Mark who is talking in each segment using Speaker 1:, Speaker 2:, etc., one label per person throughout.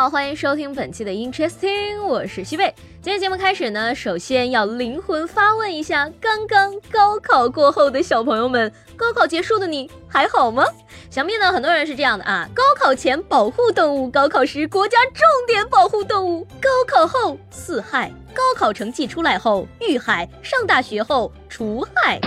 Speaker 1: 好，欢迎收听本期的 Interesting，我是西贝。今天节目开始呢，首先要灵魂发问一下，刚刚高考过后的小朋友们，高考结束的你还好吗？想必呢，很多人是这样的啊，高考前保护动物，高考时国家重点保护动物，高考后四害，高考成绩出来后遇害，上大学后除害。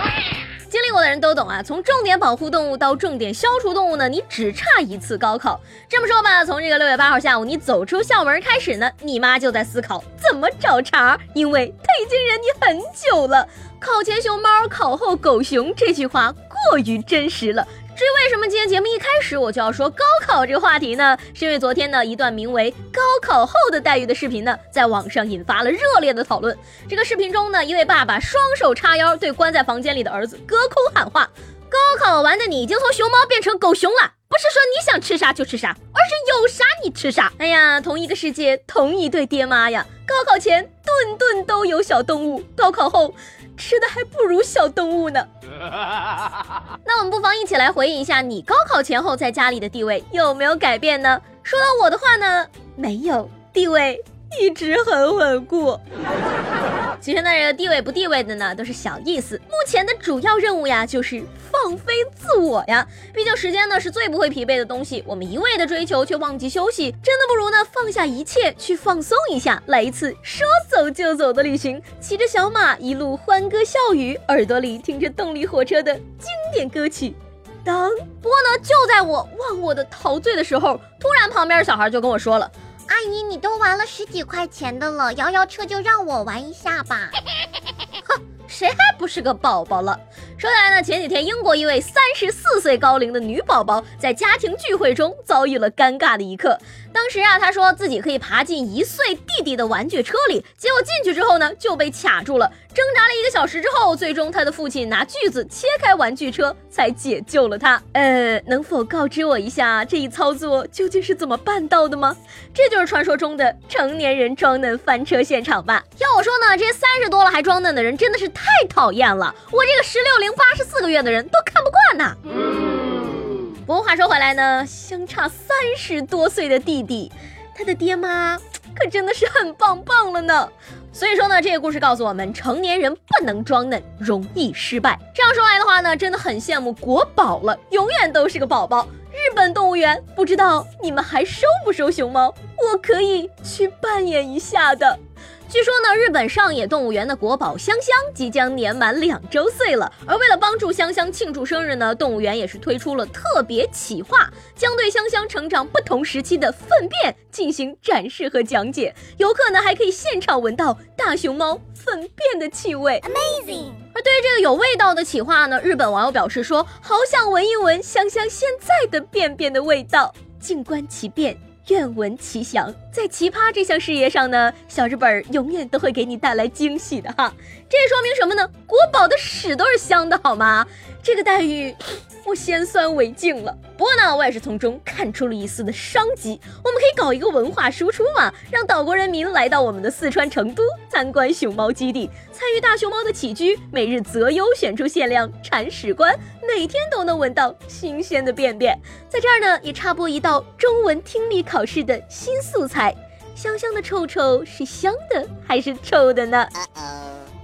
Speaker 1: 经历过的人都懂啊，从重点保护动物到重点消除动物呢，你只差一次高考。这么说吧，从这个六月八号下午你走出校门开始呢，你妈就在思考怎么找茬，因为她已经忍你很久了。考前熊猫，考后狗熊，这句话过于真实了。至于为什么今天节目一开始我就要说高考这个话题呢？是因为昨天呢一段名为《高考后的待遇》的视频呢，在网上引发了热烈的讨论。这个视频中呢，一位爸爸双手叉腰，对关在房间里的儿子隔空喊话：“高考完的你已经从熊猫变成狗熊了，不是说你想吃啥就吃啥，而是有啥你吃啥。”哎呀，同一个世界，同一对爹妈呀！高考前顿顿都有小动物，高考后。吃的还不如小动物呢。那我们不妨一起来回忆一下，你高考前后在家里的地位有没有改变呢？说到我的话呢，没有，地位一直很稳固。其实呢，这个地位不地位的呢，都是小意思。目前的主要任务呀，就是放飞自我呀。毕竟时间呢是最不会疲惫的东西，我们一味的追求却忘记休息，真的不如呢放下一切去放松一下，来一次说走就走的旅行，骑着小马一路欢歌笑语，耳朵里听着动力火车的经典歌曲。当不过呢，就在我忘我的陶醉的时候，突然旁边小孩就跟我说了。
Speaker 2: 阿姨，你都玩了十几块钱的了，摇摇车就让我玩一下吧。
Speaker 1: 哼，谁还不是个宝宝了？说来呢，前几天英国一位三十四岁高龄的女宝宝在家庭聚会中遭遇了尴尬的一刻。当时啊，他说自己可以爬进一岁弟弟的玩具车里，结果进去之后呢，就被卡住了。挣扎了一个小时之后，最终他的父亲拿锯子切开玩具车，才解救了他。呃，能否告知我一下这一操作究竟是怎么办到的吗？这就是传说中的成年人装嫩翻车现场吧？要我说呢，这些三十多了还装嫩的人真的是太讨厌了。我这个十六零八十四个月的人都看不惯呐。不过话说回来呢，相差三十多岁的弟弟，他的爹妈。可真的是很棒棒了呢，所以说呢，这个故事告诉我们，成年人不能装嫩，容易失败。这样说来的话呢，真的很羡慕国宝了，永远都是个宝宝。日本动物园，不知道你们还收不收熊猫？我可以去扮演一下的。据说呢，日本上野动物园的国宝香香即将年满两周岁了。而为了帮助香香庆祝生日呢，动物园也是推出了特别企划，将对香香成长不同时期的粪便进行展示和讲解。游客呢还可以现场闻到大熊猫粪便的气味，Amazing。而对于这个有味道的企划呢，日本网友表示说，好想闻一闻香香现在的便便的味道，静观其变。愿闻其详，在奇葩这项事业上呢，小日本永远都会给你带来惊喜的哈。这说明什么呢？国宝的屎都是香的，好吗？这个待遇。我先酸为敬了，不过呢，我也是从中看出了一丝的商机。我们可以搞一个文化输出嘛，让岛国人民来到我们的四川成都参观熊猫基地，参与大熊猫的起居，每日择优选出限量铲屎官，每天都能闻到新鲜的便便。在这儿呢，也插播一道中文听力考试的新素材：香香的臭臭是香的还是臭的呢？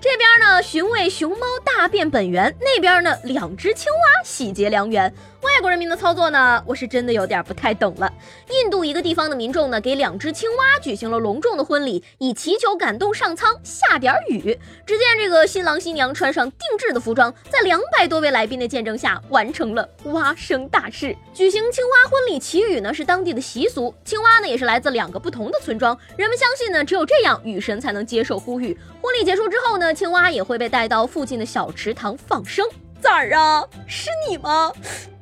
Speaker 1: 这边呢，寻味熊猫大便本源；那边呢，两只青蛙喜结良缘。外国人民的操作呢，我是真的有点不太懂了。印度一个地方的民众呢，给两只青蛙举行了隆重的婚礼，以祈求感动上苍下点雨。只见这个新郎新娘穿上定制的服装，在两百多位来宾的见证下，完成了蛙生大事。举行青蛙婚礼祈雨呢，是当地的习俗。青蛙呢，也是来自两个不同的村庄。人们相信呢，只有这样，雨神才能接受呼吁。婚礼结束之后呢，青蛙也会被带到附近的小池塘放生。崽儿啊，是你吗？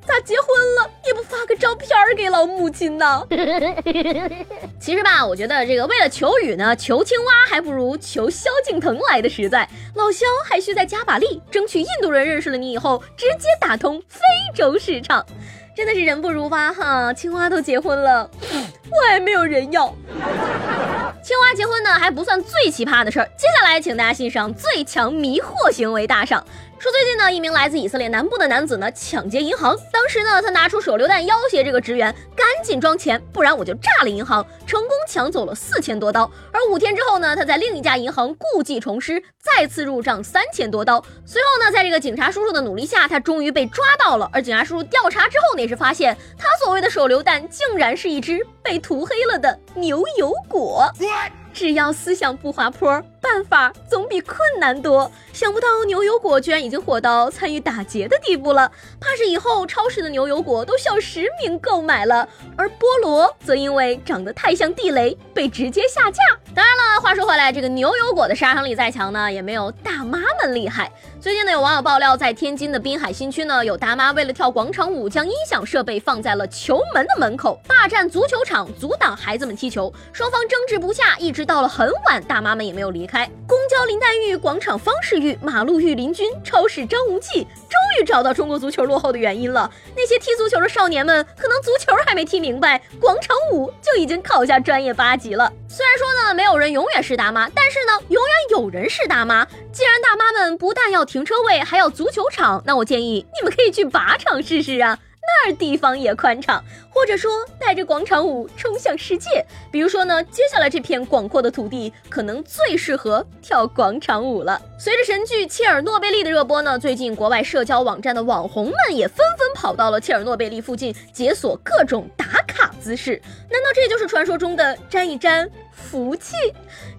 Speaker 1: 咋结婚了也不发个照片给老母亲呢？其实吧，我觉得这个为了求雨呢，求青蛙还不如求萧敬腾来的实在。老萧还需再加把力，争取印度人认识了你以后，直接打通非洲市场。真的是人不如蛙哈，青蛙都结婚了。我还没有人要。青蛙结婚呢还不算最奇葩的事儿，接下来请大家欣赏最强迷惑行为大赏。说最近呢，一名来自以色列南部的男子呢抢劫银行，当时呢他拿出手榴弹要挟这个职员赶紧装钱，不然我就炸了银行，成功抢走了四千多刀。而五天之后呢，他在另一家银行故技重施，再次入账三千多刀。随后呢，在这个警察叔叔的努力下，他终于被抓到了。而警察叔叔调查之后呢，也是发现他所谓的手榴弹竟然是一只被涂黑了的牛油果。只要思想不滑坡。办法总比困难多，想不到牛油果居然已经火到参与打劫的地步了，怕是以后超市的牛油果都需要实名购买了。而菠萝则因为长得太像地雷，被直接下架。当然了，话说回来，这个牛油果的杀伤力再强呢，也没有大妈们厉害。最近呢，有网友爆料，在天津的滨海新区呢，有大妈为了跳广场舞，将音响设备放在了球门的门口，霸占足球场，阻挡孩子们踢球。双方争执不下，一直到了很晚，大妈们也没有离开。公交林黛玉，广场方世玉，马路御林军，超市张无忌，终于找到中国足球落后的原因了。那些踢足球的少年们，可能足球还没踢明白，广场舞就已经考下专业八级了。虽然说呢，没有人永远是大妈，但是呢，永远有人是大妈。既然大妈们不但要停车位，还要足球场，那我建议你们可以去靶场试试啊。那儿地方也宽敞，或者说带着广场舞冲向世界。比如说呢，接下来这片广阔的土地可能最适合跳广场舞了。随着神剧《切尔诺贝利》的热播呢，最近国外社交网站的网红们也纷纷跑到了切尔诺贝利附近解锁各种打卡姿势。难道这就是传说中的沾一沾？福气，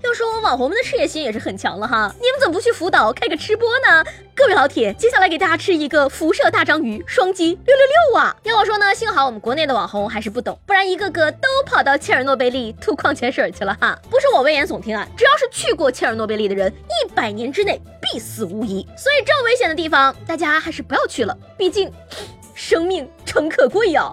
Speaker 1: 要说我网红们的事业心也是很强了哈，你们怎么不去福岛开个吃播呢？各位老铁，接下来给大家吃一个辐射大章鱼，双击六六六啊！要我说呢，幸好我们国内的网红还是不懂，不然一个个都跑到切尔诺贝利吐矿泉水去了哈。不是我危言耸听啊，只要是去过切尔诺贝利的人，一百年之内必死无疑。所以这么危险的地方，大家还是不要去了，毕竟生命诚可贵呀。